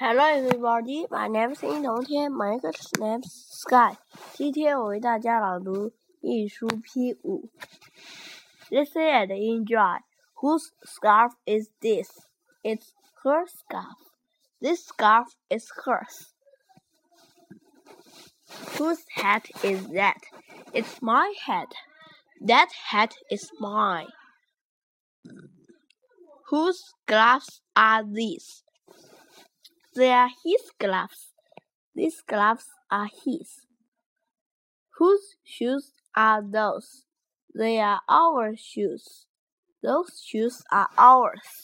Hello everybody, my name is 殷同天，my name is Sky。今天我为大家朗读《一书 P 五》。Listen and enjoy. Whose scarf is this? It's her scarf. This scarf is hers. Whose hat is that? It's my hat. That hat is mine. Whose gloves are these? They are his gloves. These gloves are his. Whose shoes are those? They are our shoes. Those shoes are ours.